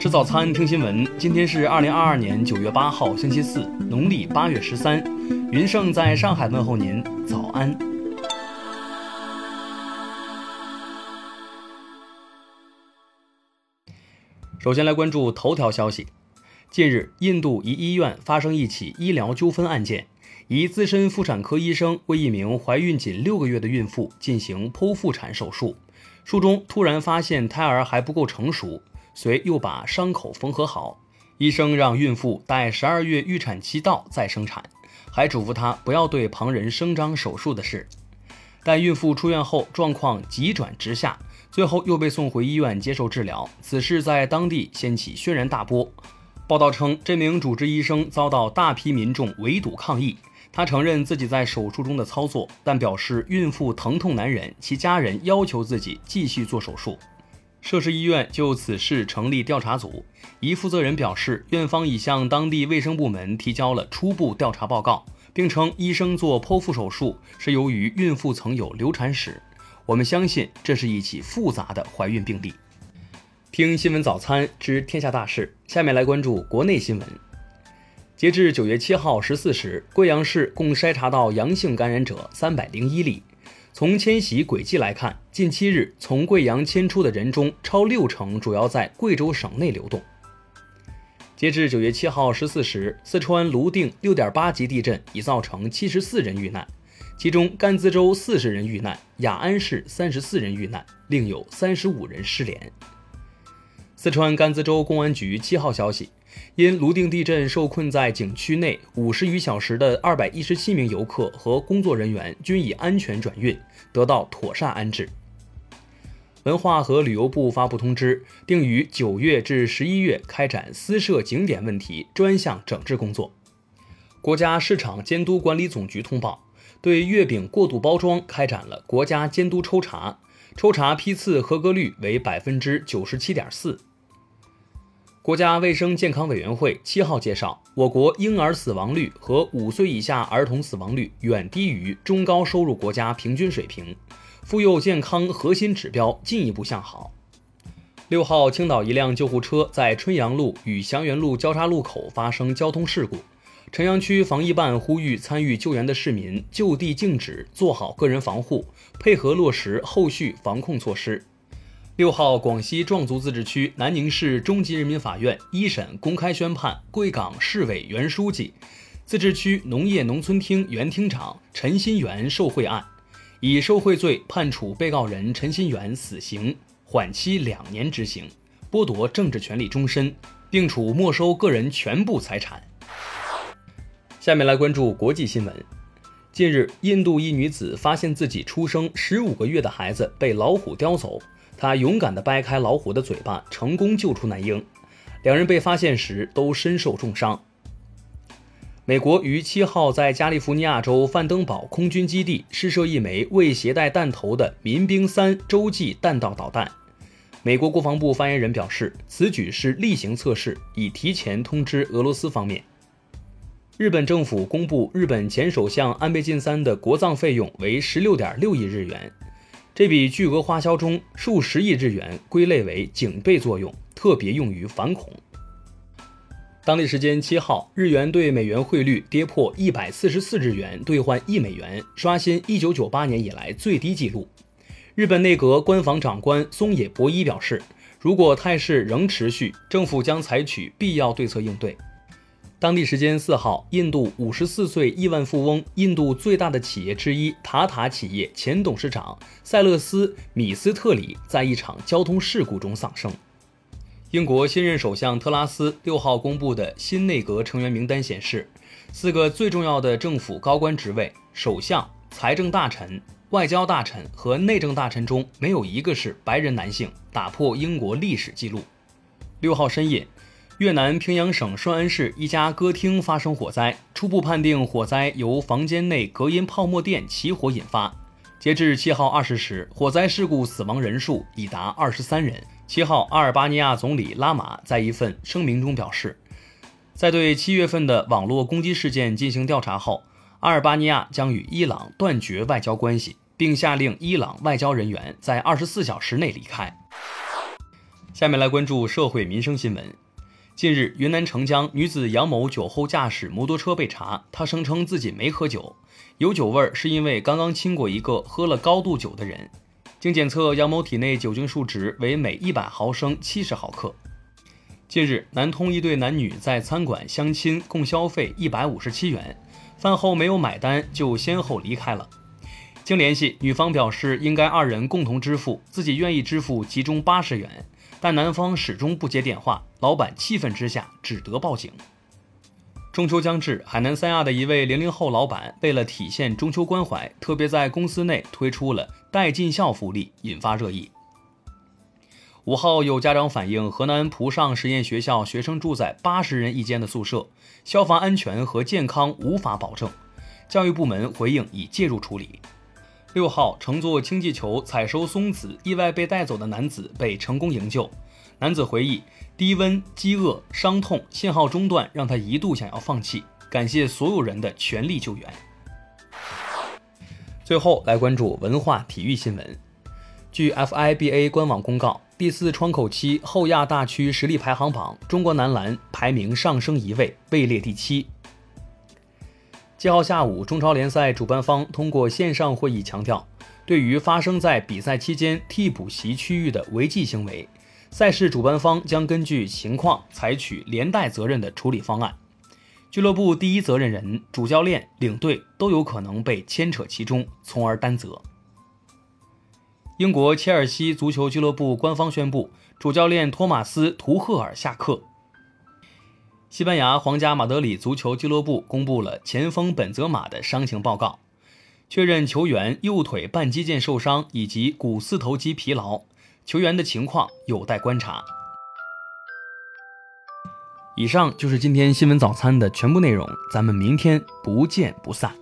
吃早餐，听新闻。今天是二零二二年九月八号，星期四，农历八月十三。云盛在上海问候您，早安。首先来关注头条消息。近日，印度一医院发生一起医疗纠纷案件，一资深妇产科医生为一名怀孕仅六个月的孕妇进行剖腹产手术，术中突然发现胎儿还不够成熟。随又把伤口缝合好，医生让孕妇待十二月预产期到再生产，还嘱咐她不要对旁人声张手术的事。但孕妇出院后状况急转直下，最后又被送回医院接受治疗。此事在当地掀起轩然大波。报道称，这名主治医生遭到大批民众围堵抗议。他承认自己在手术中的操作，但表示孕妇疼痛难忍，其家人要求自己继续做手术。涉事医院就此事成立调查组，一负责人表示，院方已向当地卫生部门提交了初步调查报告，并称医生做剖腹手术是由于孕妇曾有流产史。我们相信这是一起复杂的怀孕病例。听新闻早餐知天下大事，下面来关注国内新闻。截至九月七号十四时，贵阳市共筛查到阳性感染者三百零一例。从迁徙轨迹来看，近七日从贵阳迁出的人中，超六成主要在贵州省内流动。截至九月七号十四时，四川泸定六点八级地震已造成七十四人遇难，其中甘孜州四十人遇难，雅安市三十四人遇难，另有三十五人失联。四川甘孜州公安局七号消息。因泸定地震受困在景区内五十余小时的二百一十七名游客和工作人员均已安全转运，得到妥善安置。文化和旅游部发布通知，定于九月至十一月开展私设景点问题专项整治工作。国家市场监督管理总局通报，对月饼过度包装开展了国家监督抽查，抽查批次合格率为百分之九十七点四。国家卫生健康委员会七号介绍，我国婴儿死亡率和五岁以下儿童死亡率远低于中高收入国家平均水平，妇幼健康核心指标进一步向好。六号，青岛一辆救护车在春阳路与祥源路交叉路口发生交通事故，城阳区防疫办呼吁参与救援的市民就地静止，做好个人防护，配合落实后续防控措施。六号，广西壮族自治区南宁市中级人民法院一审公开宣判贵港市委原书记、自治区农业农村厅原厅长陈新元受贿案，以受贿罪判处被告人陈新元死刑，缓期两年执行，剥夺政治权利终身，并处没收个人全部财产。下面来关注国际新闻。近日，印度一女子发现自己出生十五个月的孩子被老虎叼走。他勇敢地掰开老虎的嘴巴，成功救出男婴。两人被发现时都身受重伤。美国于七号在加利福尼亚州范登堡空军基地试射一枚未携带弹头的民兵三洲际弹道导弹。美国国防部发言人表示，此举是例行测试，已提前通知俄罗斯方面。日本政府公布，日本前首相安倍晋三的国葬费用为十六点六亿日元。这笔巨额花销中，数十亿日元归类为警备作用，特别用于反恐。当地时间七号，日元对美元汇率跌破一百四十四日元兑换一美元，刷新一九九八年以来最低纪录。日本内阁官房长官松野博一表示，如果态势仍持续，政府将采取必要对策应对。当地时间四号，印度五十四岁亿万富翁、印度最大的企业之一塔塔企业前董事长塞勒斯·米斯特里在一场交通事故中丧生。英国新任首相特拉斯六号公布的新内阁成员名单显示，四个最重要的政府高官职位——首相、财政大臣、外交大臣和内政大臣中没有一个是白人男性，打破英国历史记录。六号深夜。越南平阳省顺安市一家歌厅发生火灾，初步判定火灾由房间内隔音泡沫垫起火引发。截至七号二十时，火灾事故死亡人数已达二十三人。七号，阿尔巴尼亚总理拉马在一份声明中表示，在对七月份的网络攻击事件进行调查后，阿尔巴尼亚将与伊朗断绝外交关系，并下令伊朗外交人员在二十四小时内离开。下面来关注社会民生新闻。近日，云南澄江女子杨某酒后驾驶摩托车被查，她声称自己没喝酒，有酒味儿是因为刚刚亲过一个喝了高度酒的人。经检测，杨某体内酒精数值为每一百毫升七十毫克。近日，南通一对男女在餐馆相亲，共消费一百五十七元，饭后没有买单就先后离开了。经联系，女方表示应该二人共同支付，自己愿意支付其中八十元。但男方始终不接电话，老板气愤之下只得报警。中秋将至，海南三亚的一位零零后老板为了体现中秋关怀，特别在公司内推出了带尽孝福利，引发热议。五号有家长反映，河南蒲上实验学校学生住在八十人一间的宿舍，消防安全和健康无法保证，教育部门回应已介入处理。六号乘坐氢气球采收松子意外被带走的男子被成功营救。男子回忆，低温、饥饿、伤痛、信号中断让他一度想要放弃，感谢所有人的全力救援。最后来关注文化体育新闻。据 FIBA 官网公告，第四窗口期后亚大区实力排行榜，中国男篮排名上升一位，位列第七。七号下午，中超联赛主办方通过线上会议强调，对于发生在比赛期间替补席区域的违纪行为，赛事主办方将根据情况采取连带责任的处理方案。俱乐部第一责任人、主教练、领队都有可能被牵扯其中，从而担责。英国切尔西足球俱乐部官方宣布，主教练托马斯·图赫尔下课。西班牙皇家马德里足球俱乐部公布了前锋本泽马的伤情报告，确认球员右腿半肌腱受伤以及股四头肌疲劳，球员的情况有待观察。以上就是今天新闻早餐的全部内容，咱们明天不见不散。